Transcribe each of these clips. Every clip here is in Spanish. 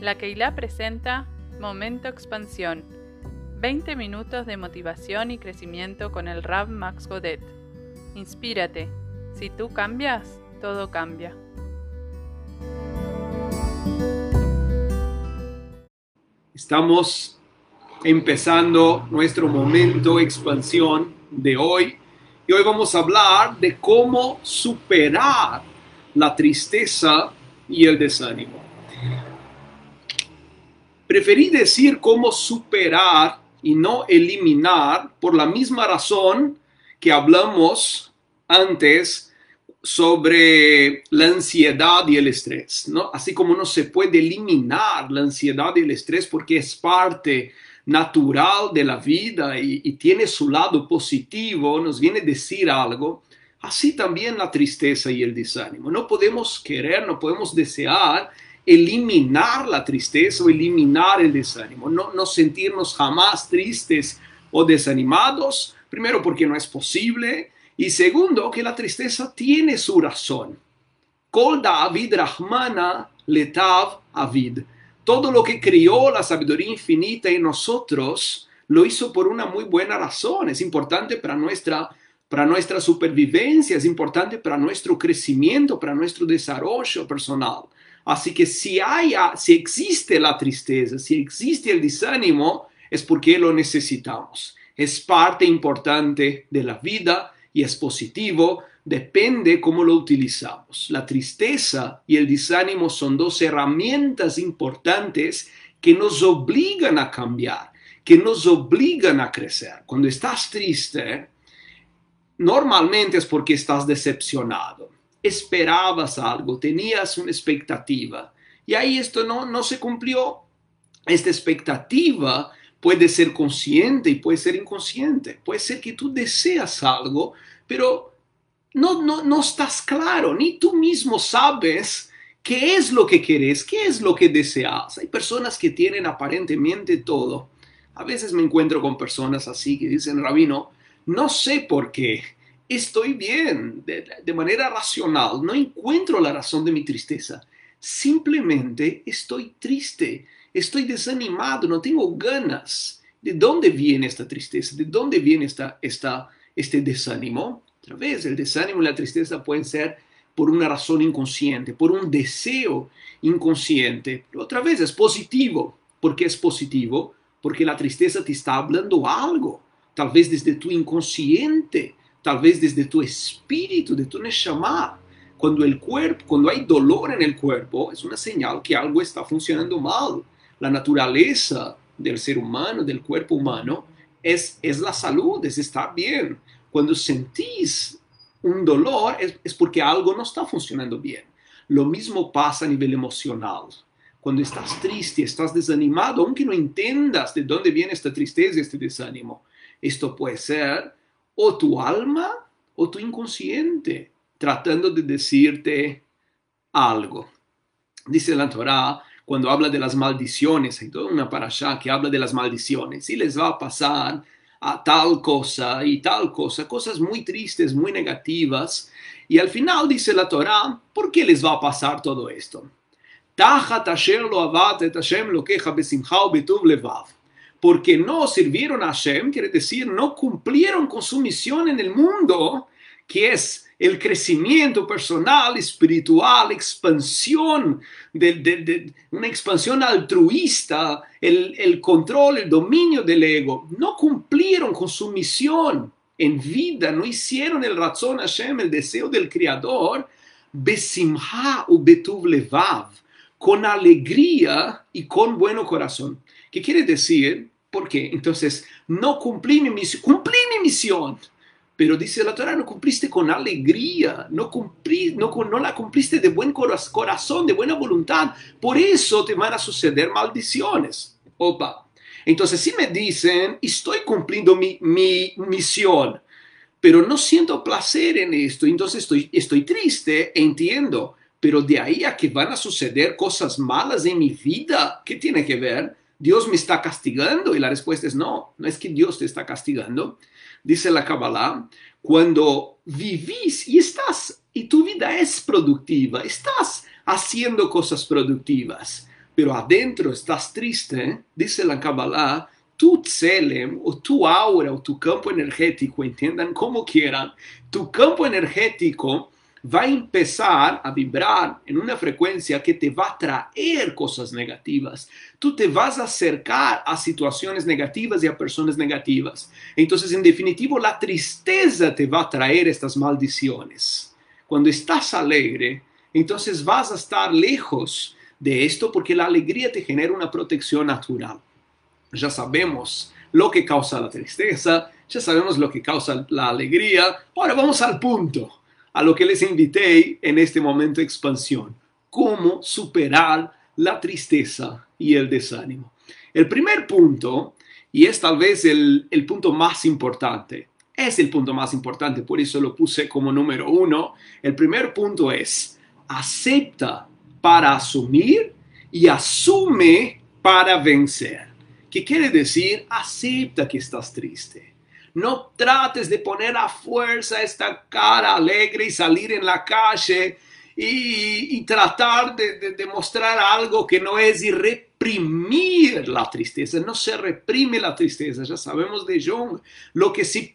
La Keilah presenta Momento Expansión. 20 minutos de motivación y crecimiento con el Rab Max Godet. Inspírate. Si tú cambias, todo cambia. Estamos empezando nuestro momento expansión de hoy y hoy vamos a hablar de cómo superar la tristeza y el desánimo. Preferí decir cómo superar y no eliminar por la misma razón que hablamos antes sobre la ansiedad y el estrés, ¿no? Así como no se puede eliminar la ansiedad y el estrés porque es parte natural de la vida y, y tiene su lado positivo, nos viene a decir algo, así también la tristeza y el desánimo. No podemos querer, no podemos desear eliminar la tristeza o eliminar el desánimo, no, no sentirnos jamás tristes o desanimados, primero porque no es posible y segundo que la tristeza tiene su razón. Kol David Rahmana letav avid. Todo lo que crió la sabiduría infinita en nosotros lo hizo por una muy buena razón. Es importante para nuestra, para nuestra supervivencia, es importante para nuestro crecimiento, para nuestro desarrollo personal. Así que si, hay, si existe la tristeza, si existe el desánimo, es porque lo necesitamos. Es parte importante de la vida y es positivo, depende cómo lo utilizamos. La tristeza y el desánimo son dos herramientas importantes que nos obligan a cambiar, que nos obligan a crecer. Cuando estás triste, normalmente es porque estás decepcionado esperabas algo, tenías una expectativa y ahí esto no, no se cumplió. Esta expectativa puede ser consciente y puede ser inconsciente. Puede ser que tú deseas algo, pero no, no, no estás claro, ni tú mismo sabes qué es lo que quieres, qué es lo que deseas. Hay personas que tienen aparentemente todo. A veces me encuentro con personas así que dicen, Rabino, no sé por qué, estoy bien de, manera racional, no encuentro la razón de mi tristeza. Simplemente estoy triste, estoy desanimado, no tengo ganas. ¿De dónde viene esta tristeza? ¿De dónde viene esta, este desánimo? Otra vez, el desánimo y la tristeza pueden ser por una razón inconsciente, por un deseo inconsciente. Pero otra vez, es positivo. ¿Por qué es positivo? Porque la tristeza te está hablando algo, tal vez desde tu inconsciente tal vez desde tu espíritu, de tu neshama. Cuando el cuerpo, cuando hay dolor en el cuerpo, es una señal que algo está funcionando mal. La naturaleza del ser humano, del cuerpo humano, es, es la salud, es estar bien. Cuando sentís un dolor es, es porque algo no está funcionando bien. Lo mismo pasa a nivel emocional. Cuando estás triste, estás desanimado, aunque no entiendas de dónde viene esta tristeza este desánimo, esto puede ser o tu alma o tu inconsciente tratando de decirte algo. Dice la Torah cuando habla de las maldiciones, hay toda una parasha que habla de las maldiciones y les va a pasar a tal cosa y tal cosa, cosas muy tristes, muy negativas. Y al final dice la Torah, ¿por qué les va a pasar todo esto? Porque no sirvieron a Hashem, quiere decir, no cumplieron con su misión en el mundo, que es el crecimiento personal, espiritual, expansión, de, una expansión altruista, el, el, control, el dominio del ego. No cumplieron con su misión en vida, no hicieron el razón Hashem, el deseo del Creador, besimha u betuv levav, con alegría y con buen corazón. ¿Qué quiere decir? ¿Por qué? Entonces, no cumplí mi misión, cumplí mi misión, pero dice la Torah, no cumpliste con alegría, no, cumplí, no, no la cumpliste de buen corazón, de buena voluntad, por eso te van a suceder maldiciones. Opa. Entonces, si me dicen, estoy cumpliendo mi, mi misión, pero no siento placer en esto, entonces estoy, estoy triste, entiendo, pero de ahí a que van a suceder cosas malas en mi vida, ¿qué tiene que ver? Dios me está castigando? Y la respuesta es no, no es que Dios te está castigando. Dice la Kabbalah, cuando vivís y estás, y tu vida es productiva, estás haciendo cosas productivas, pero adentro estás triste, dice la Kabbalah, tu tselem o tu aura o tu campo energético, entiendan como quieran, tu campo energético va a empezar a vibrar en una frecuencia que te va a traer cosas negativas. Tú te vas a acercar a situaciones negativas y a personas negativas. Entonces, en definitivo, la tristeza te va a traer estas maldiciones. Cuando estás alegre, entonces vas a estar lejos de esto porque la alegría te genera una protección natural. Ya sabemos lo que causa la tristeza, ya sabemos lo que causa la alegría. Ahora vamos al punto a lo que les invité en este momento de expansión, cómo superar la tristeza y el desánimo. El primer punto, y es tal vez el, el punto más importante, es el punto más importante, por eso lo puse como número uno, el primer punto es, acepta para asumir y asume para vencer. ¿Qué quiere decir? Acepta que estás triste no trates de poner a fuerza esta cara alegre y salir en la calle y, tratar de, demostrar algo que no es y reprimir la tristeza. No se reprime la tristeza, ya sabemos de Jung. Lo que, se,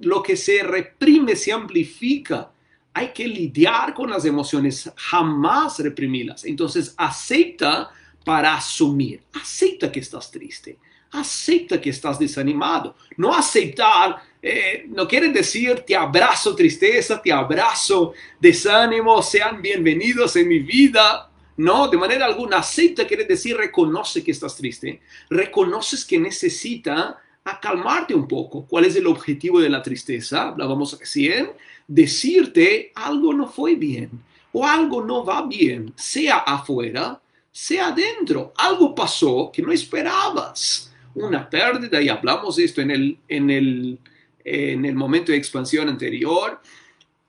lo que se reprime se amplifica. Hay que lidiar con las emociones, jamás reprimirlas. Entonces acepta para asumir. Acepta que estás triste acepta que estás desanimado. No aceptar eh, no quiere decir te abrazo tristeza, te abrazo desánimo, sean bienvenidos en mi vida. No, de manera alguna, acepta quiere decir reconoce que estás triste, reconoces que necesita acalmarte un poco. ¿Cuál es el objetivo de la tristeza? Hablábamos recién, decirte algo no fue bien o algo no va bien, sea afuera, sea adentro. Algo pasó que no esperabas una pérdida, y hablamos esto en el, en el, en el momento de expansión anterior,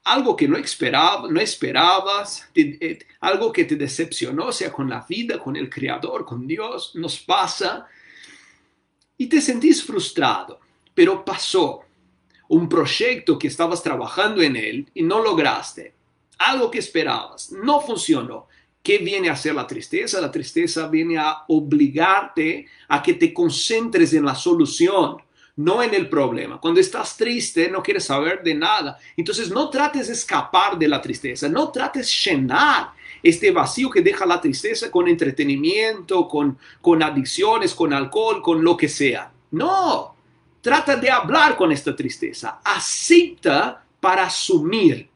algo que no, esperaba, no esperabas, eh, algo que te decepcionó, sea con la vida, con el Creador, con Dios, nos pasa, y te sentís frustrado, pero pasó un proyecto que estabas trabajando en él y no lograste, algo que esperabas, no funcionó, ¿Qué viene a ser la tristeza? La tristeza viene a obligarte a que te concentres en la solución, no en el problema. Cuando estás triste, no quieres saber de nada. Entonces no trates de escapar de la tristeza, no trates llenar este vacío que deja la tristeza con entretenimiento, con, con adicciones, con alcohol, con lo que sea. No, trata de hablar con esta tristeza. Acepta para asumir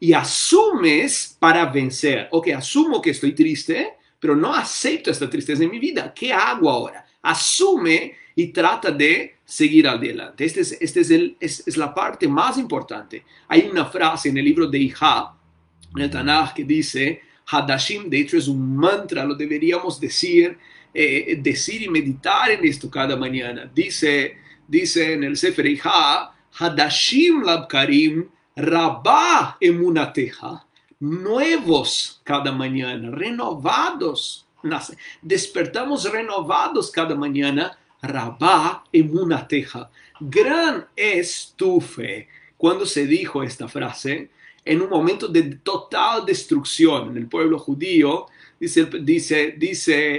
y asumes para vencer. Ok, asumo que estoy triste, pero no acepto esta tristeza en mi vida. ¿Qué hago ahora? Asume y trata de seguir adelante. Esta es, este es, el, es, la parte más importante. Hay una frase en el libro de Iha, en el Tanakh, que dice, Hadashim, de hecho es un mantra, lo deberíamos decir, eh, decir y meditar en esto cada mañana. Dice, dice en el Sefer Iha, Hadashim Labkarim, Rabá emunateja, nuevos cada mañana, renovados. Despertamos renovados cada mañana. Rabá emunateja. Gran es tu fe. Cuando se dijo esta frase, en un momento de total destrucción en el pueblo judío, dice,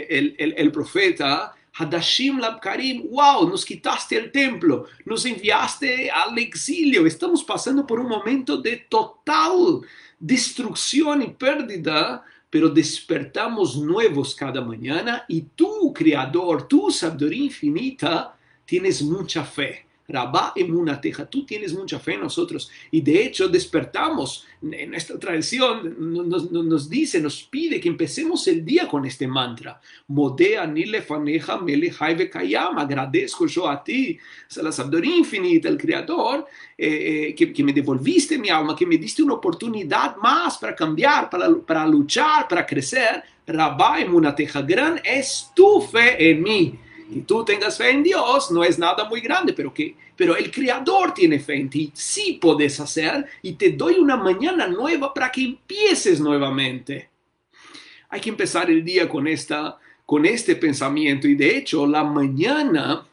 el profeta, Hadashim Labkarim, wow, nos quitaste el templo, nos enviaste al exilio, estamos pasando por un momento de total destrucción y pérdida, pero despertamos nuevos cada mañana y tú, Creador, tu sabiduría infinita, tienes mucha fe. Rabá Emunateja, tú tienes mucha fe en nosotros. Y de hecho despertamos en esta tradición, nos, nos, dice, nos pide que empecemos el día con este mantra. Modea nile faneja mele kayam, agradezco yo a ti, a la sabiduría infinita, el Creador, eh, eh, que, que, me devolviste mi alma, que me diste una oportunidad más para cambiar, para, para luchar, para crecer. Rabá Emunateja, gran es tu fe en mí que tú tengas fe en Dios no es nada muy grande, pero que pero el Creador tiene fe en ti, sí puedes hacer y te doy una mañana nueva para que empieces nuevamente. Hay que empezar el día con esta con este pensamiento y de hecho la mañana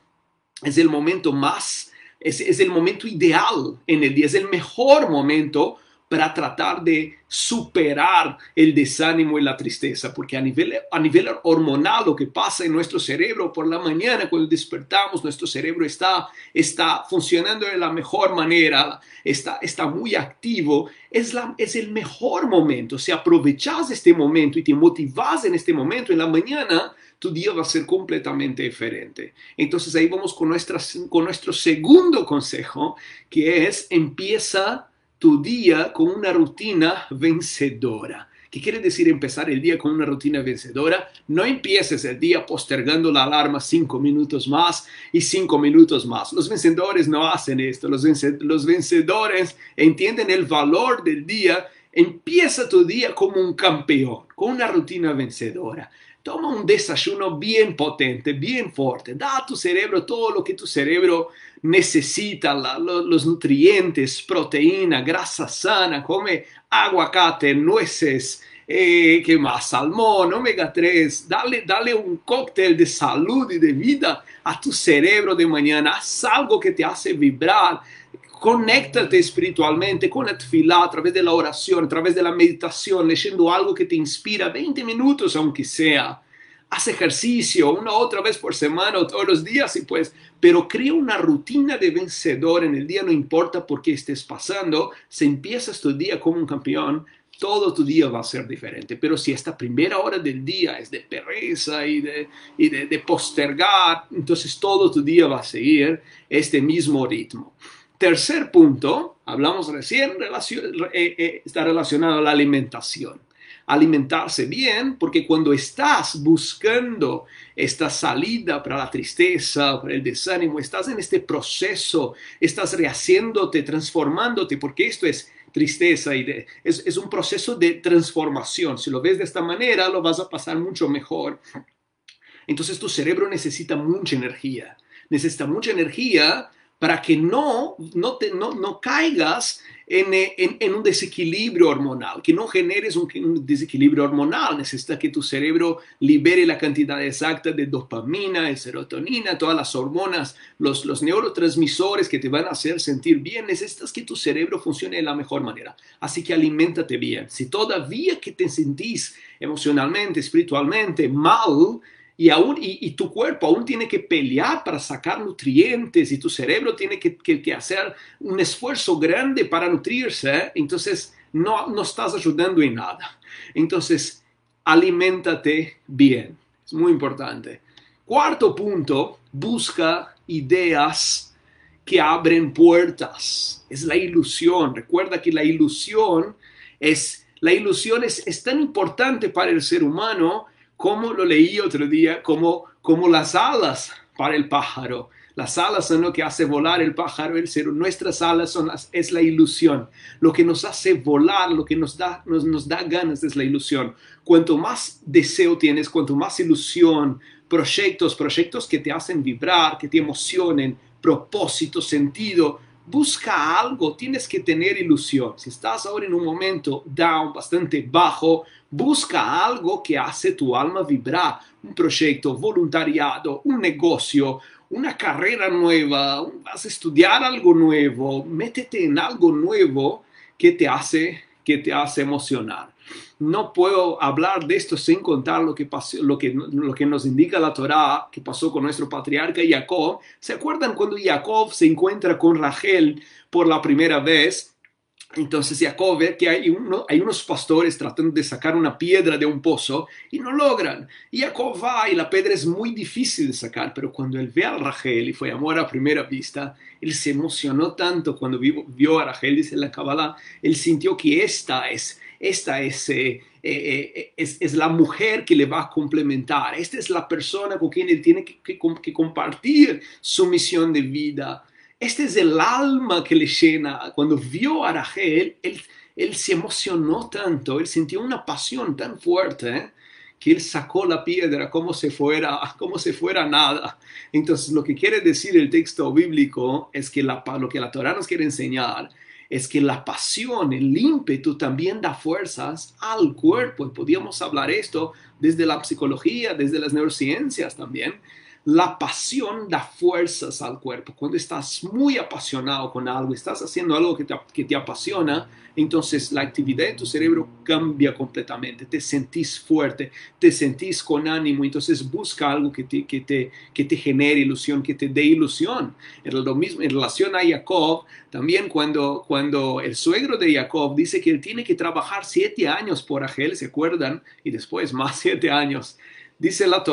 es el momento más es, es el momento ideal en el día, es el mejor momento para tratar de superar el desánimo y la tristeza, porque a nivel, a nivel hormonal lo que pasa en nuestro cerebro por la mañana cuando despertamos, nuestro cerebro está, está funcionando de la mejor manera, está, está muy activo, es, la, es el mejor momento. Si aprovechas este momento y te motivas en este momento en la mañana, tu día va a ser completamente diferente. Entonces ahí vamos con, con nuestro segundo consejo, que es empieza tu día con una rutina vencedora. ¿Qué quiere decir empezar el día con una rutina vencedora? No empieces el día postergando la alarma cinco minutos más y cinco minutos más. Los vencedores no hacen esto. Los, los vencedores entienden el valor del día. Empieza tu día como un campeón, con una rutina vencedora. Toma un desayuno bien potente, bien fuerte. Da a tu cerebro todo lo que tu cerebro necesita, los nutrientes, proteína, grasa sana. Come aguacate, nueces, eh, ¿qué más? Salmón, omega 3. Dale, dale un cóctel de salud y de vida a tu cerebro de mañana. Haz algo que te hace vibrar conéctate espiritualmente con la tefilá a través de la oración, a través de la meditación, leyendo algo que te inspira, 20 minutos aunque sea. Haz ejercicio una otra vez por semana o todos los días y pues, pero crea una rutina de vencedor en el día, no importa por qué estés pasando, si empiezas tu día como un campeón, todo tu día va a ser diferente. Pero si esta primera hora del día es de pereza y de, y de postergar, entonces todo tu día va a seguir este mismo ritmo. Tercer punto, hablamos recién, eh, eh, está relacionado a la alimentación. Alimentarse bien, porque cuando estás buscando esta salida para la tristeza, para el desánimo, estás en este proceso, estás rehaciéndote, transformándote, porque esto es tristeza y es, es un proceso de transformación. Si lo ves de esta manera, lo vas a pasar mucho mejor. Entonces tu cerebro necesita mucha energía. Necesita mucha energía para que no, no, te, no, no caigas en, en, en, un desequilibrio hormonal, que no generes un, desequilibrio hormonal. Necesita que tu cerebro libere la cantidad exacta de dopamina, de serotonina, todas las hormonas, los, los neurotransmisores que te van a hacer sentir bien. Necesitas que tu cerebro funcione de la mejor manera. Así que aliméntate bien. Si todavía que te sentís emocionalmente, espiritualmente mal, y, aún, y, tu cuerpo aún tiene que pelear para sacar nutrientes y tu cerebro tiene que, hacer un esfuerzo grande para nutrirse, entonces no, no estás ayudando en nada. Entonces, aliméntate bien. Es muy importante. Cuarto punto, busca ideas que abren puertas. Es la ilusión. Recuerda que la ilusión es, la ilusión es, es tan importante para el ser humano como lo leí otro día, como, como las alas para el pájaro. Las alas son lo que hace volar el pájaro, el ser. Nuestras alas son las, es la ilusión. Lo que nos hace volar, lo que nos da, nos, nos da ganas es la ilusión. Cuanto más deseo tienes, cuanto más ilusión, proyectos, proyectos que te hacen vibrar, que te emocionen, propósito, sentido, busca algo, tienes que tener ilusión. Si estás ahora en un momento down, bastante bajo, busca algo que hace tu alma vibrar, un proyecto, voluntariado, un negocio, una carrera nueva, vas a estudiar algo nuevo, métete en algo nuevo que te hace, que te hace emocionar. No puedo hablar de esto sin contar lo que, pasó, lo que, lo que nos indica la Torá que pasó con nuestro patriarca Jacob. ¿Se acuerdan cuando Jacob se encuentra con Rachel por la primera vez? Entonces Jacob ve que hay, uno, hay unos pastores tratando de sacar una piedra de un pozo y no logran. Y Jacob va y la piedra es muy difícil de sacar, pero cuando él ve a Rachel y fue amor a primera vista, él se emocionó tanto cuando vio, vio a Rachel, dice la Kabbalah, él sintió que esta es, esta es, eh, eh, eh, es, es, la mujer que le va a complementar, esta es la persona con quien él tiene que, que, compartir su misión de vida. Este es el alma que le llena. Cuando vio a Rachel, él, él se emocionó tanto, él sintió una pasión tan fuerte que él sacó la piedra como si fuera, como si fuera nada. Entonces, lo que quiere decir el texto bíblico es que la, lo que la Torah nos quiere enseñar es que la pasión, el ímpetu también da fuerzas al cuerpo. Y podíamos hablar esto desde la psicología, desde las neurociencias también la pasión da fuerzas al cuerpo. Cuando estás muy apasionado con algo, estás haciendo algo que te, apasiona, entonces la actividad de tu cerebro cambia completamente. Te sentís fuerte, te sentís con ánimo, entonces busca algo que te, que te, que genere ilusión, que te dé ilusión. En lo mismo en relación a Jacob, también cuando, cuando el suegro de Jacob dice que él tiene que trabajar siete años por Rachel, ¿se acuerdan? Y después más siete años Dice la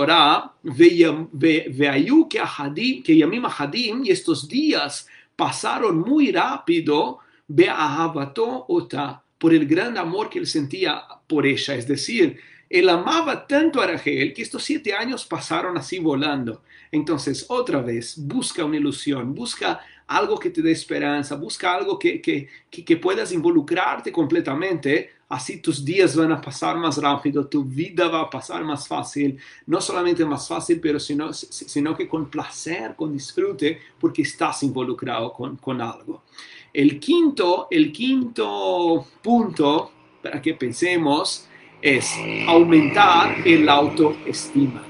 veayu que Ahadim, que Yamim Ahadim, y estos días pasaron muy rápido, Be'ahabato Ota, por el gran amor que él sentía por ella. Es decir, él amaba tanto a Rachel que estos siete años pasaron así volando. Entonces, otra vez, busca una ilusión, busca algo que te dé esperanza, busca algo que, que, que, puedas involucrarte completamente, así tus días van a pasar más rápido, tu vida va a pasar más fácil, no solamente más fácil, pero sino, sino que con placer, con disfrute, porque estás involucrado con, con algo. El quinto, el quinto punto para que pensemos es aumentar el autoestima.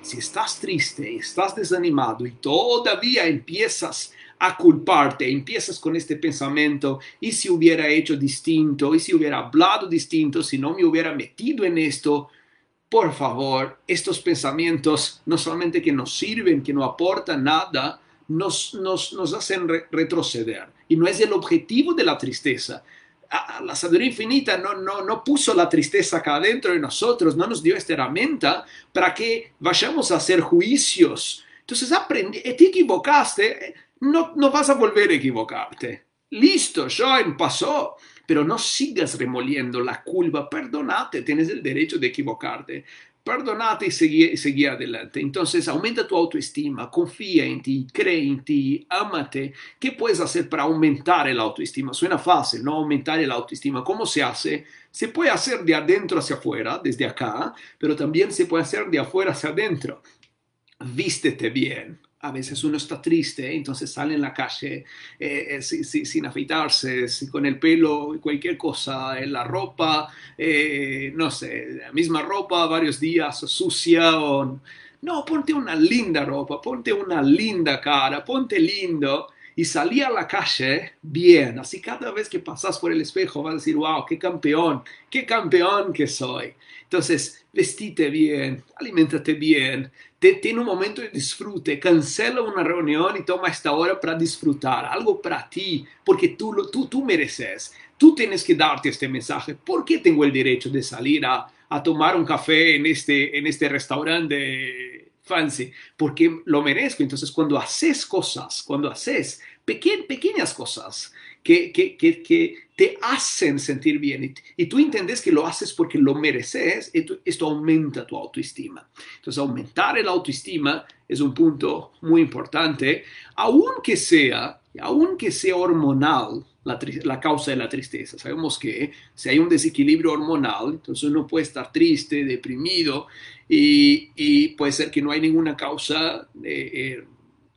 Si estás triste, estás desanimado y todavía empiezas a culparte, empiezas con este pensamiento, y si hubiera hecho distinto, y si hubiera hablado distinto, si no me hubiera metido en esto, por favor, estos pensamientos no solamente que nos sirven, que no aportan nada, nos, nos, nos hacen retroceder. Y no es el objetivo de la tristeza. La sabiduría infinita no, no, no puso la tristeza acá adentro de nosotros, no nos dio esta herramienta para que vayamos a hacer juicios. Entonces, aprendí, te equivocaste, no, no vas a volver a equivocarte. Listo, ya pasó. Pero no sigas remoliendo la culpa. Perdonate, tienes el derecho de equivocarte. Perdonate y seguí, adelante. Entonces, aumenta tu autoestima, confía en ti, cree en ti, ámate. ¿Qué puedes hacer para aumentar el autoestima? Suena fácil, ¿no? Aumentar el autoestima. ¿Cómo se hace? Se puede hacer de adentro hacia afuera, desde acá, pero también se puede hacer de afuera hacia adentro. Vístete bien, a veces uno está triste, entonces sale en la calle eh, eh, sin, afeitarse, con el pelo, cualquier cosa, en la ropa, eh, no sé, la misma ropa, varios días sucia o... No, ponte una linda ropa, ponte una linda cara, ponte lindo y salí a la calle bien. Así cada vez que pasas por el espejo vas a decir, wow, qué campeón, qué campeón que soy. Entonces, vestite bien, alimentate bien, tiene un momento de disfrute, cancela una reunión y toma esta hora para disfrutar, algo para ti, porque tú, tú, tú mereces. Tú tienes que darte este mensaje. ¿Por qué tengo el derecho de salir a, a tomar un café en este, en este restaurante fancy? Porque lo merezco. Entonces, cuando haces cosas, cuando haces pequeñas cosas que, que, que, que te hacen sentir bien y, tú entiendes que lo haces porque lo mereces, esto, esto aumenta tu autoestima. Entonces, aumentar el autoestima es un punto muy importante, aunque sea, aunque sea hormonal la, causa de la tristeza. Sabemos que si hay un desequilibrio hormonal, entonces uno puede estar triste, deprimido y, puede ser que no hay ninguna causa eh,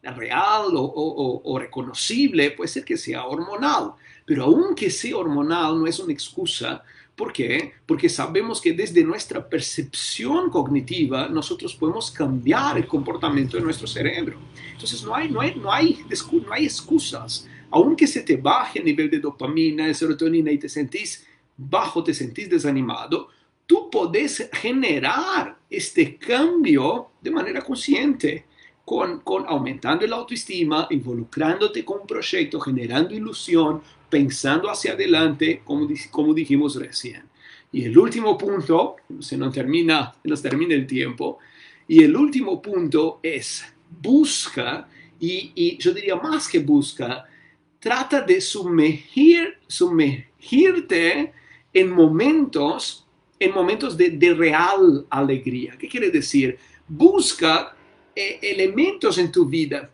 eh, real o reconocible, puede ser que sea hormonal. Pero aunque sea hormonal, no es una excusa. ¿Por qué? Porque sabemos que desde nuestra percepción cognitiva nosotros podemos cambiar el comportamiento de nuestro cerebro. Entonces no hay, no hay, no hay, no hay excusas. Aunque se te baje el nivel de dopamina, de serotonina y te sentís bajo, te sentís desanimado, tú podés generar este cambio de manera consciente. Con, aumentando la autoestima, involucrándote con un proyecto, generando ilusión, pensando hacia adelante, como, dijimos recién. Y el último punto, se nos termina, nos termina el tiempo, y el último punto es busca, y yo diría más que busca, trata de sumergir, sumergirte en momentos, en momentos de, real alegría. ¿Qué quiere decir? Busca eh, elementos en tu vida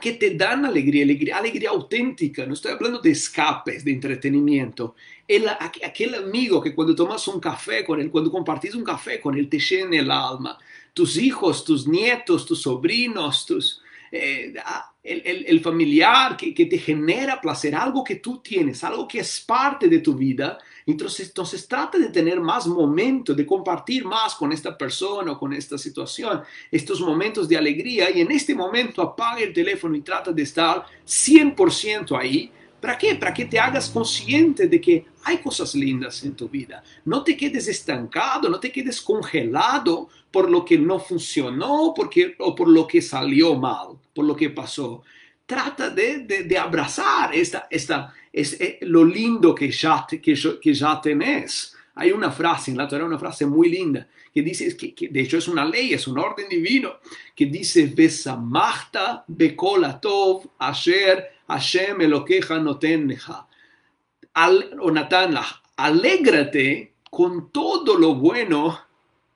que te dan alegría, alegría, alegría auténtica. No estoy hablando de escapes, de entretenimiento. El, aquel amigo que cuando tomas un café con él, cuando compartís un café con él, te llena el alma. Tus hijos, tus nietos, tus sobrinos, tus, eh, ah, el, familiar que, que, te genera placer, algo que tú tienes, algo que es parte de tu vida. Entonces, entonces trata de tener más momentos, de compartir más con esta persona o con esta situación, estos momentos de alegría y en este momento apaga el teléfono y trata de estar 100% ahí ¿Para qué? Para que te hagas consciente de que hay cosas lindas en tu vida. No te quedes estancado, no te quedes congelado por lo que no funcionó porque, o por lo que salió mal, por lo que pasó. Trata de, de, abrazar esta, esta, es, eh, lo lindo que ya, que, que ya tenés. Hay una frase en la Torah, una frase muy linda, que dice, que, que de hecho es una ley, es un orden divino, que dice, Besamachta bekolatov asher Hashem Elokeja notenja. Al, o Natanla, alégrate con todo lo bueno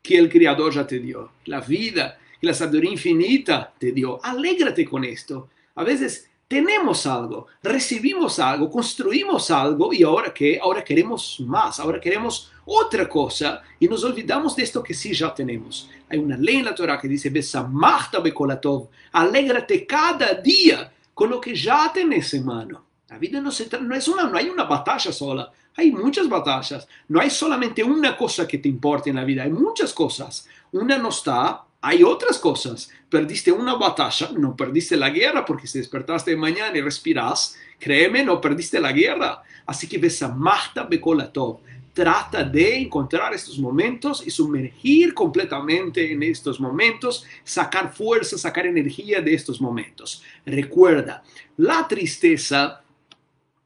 que el Creador ya te dio. La vida la sabiduría infinita te dio. Alégrate con esto. A veces tenemos algo, recibimos algo, construimos algo y ahora que ahora queremos más, ahora queremos otra cosa y nos olvidamos de esto que sí ya tenemos. Hay una ley en la Torah que dice, Besamachta bekolatov, alégrate cada día con lo que ya tenés en mano. La vida no, se no, es una, no hay una batalla sola, hay muchas batallas. No hay solamente una cosa que te importe en la vida, hay muchas cosas. Una no está, hay otras cosas. Perdiste una batalla, no perdiste la guerra, porque si despertaste de mañana y respiras, créeme, no perdiste la guerra. Así que ves a Mahta Bekolatov trata de encontrar estos momentos y sumergir completamente en estos momentos, sacar fuerza, sacar energía de estos momentos. Recuerda, la tristeza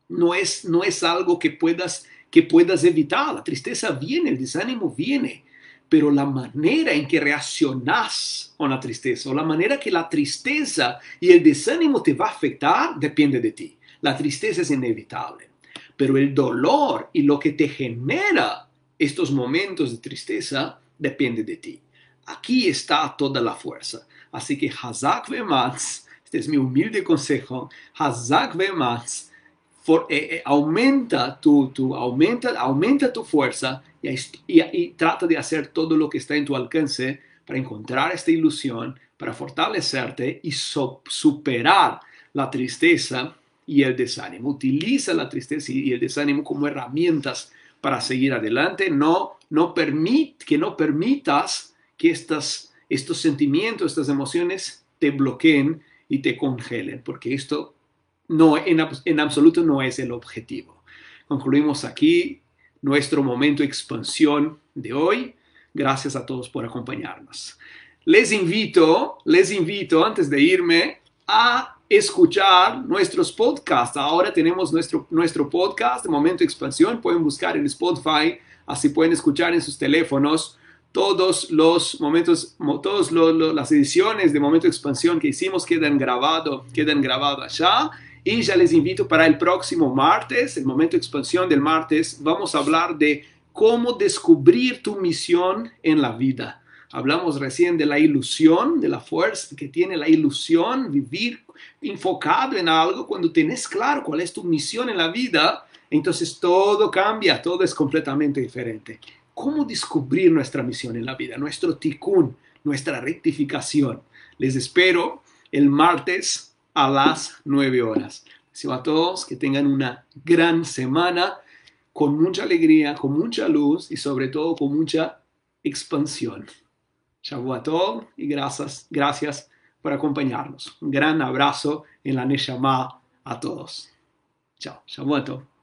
no es, no es algo que puedas, que puedas evitar. La tristeza viene, el desánimo viene, pero la manera en que reaccionas con la tristeza o la manera que la tristeza y el desánimo te va a afectar depende de ti. La tristeza es inevitable pero el dolor y lo que te genera estos momentos de tristeza depende de ti. Aquí está toda la fuerza. Así que Hazak Vematz, este es mi humilde consejo, Hazak Vematz, for, eh, eh, aumenta, tu, tu, aumenta, aumenta tu fuerza y, y, trata de hacer todo lo que está en tu alcance para encontrar esta ilusión, para fortalecerte y superar la tristeza y el desánimo. Utiliza la tristeza y el desánimo como herramientas para seguir adelante. No, no permit, que no permitas que estas, estos sentimientos, estas emociones te bloqueen y te congelen, porque esto no, en, en absoluto no es el objetivo. Concluimos aquí nuestro momento de expansión de hoy. Gracias a todos por acompañarnos. Les invito, les invito antes de irme a escuchar nuestros podcasts. Ahora tenemos nuestro, nuestro podcast Momento Expansión. Pueden buscar en Spotify, así pueden escuchar en sus teléfonos todos los momentos, todas las ediciones de Momento Expansión que hicimos quedan grabado, quedan grabado allá. Y ya les invito para el próximo martes, el Momento Expansión del martes, vamos a hablar de cómo descubrir tu misión en la vida. Hablamos recién de la ilusión, de la fuerza que tiene la ilusión, vivir enfocado en algo, cuando tienes claro cuál es tu misión en la vida, entonces todo cambia, todo es completamente diferente. ¿Cómo descubrir nuestra misión en la vida? Nuestro tikkun, nuestra rectificación. Les espero el martes a las 9 horas. Deseo a todos que tengan una gran semana con mucha alegría, con mucha luz y sobre todo con mucha expansión. Shavuot y gracias, gracias por acompañarnos. Un gran abrazo en la Neshama a todos. Chao, Shavuot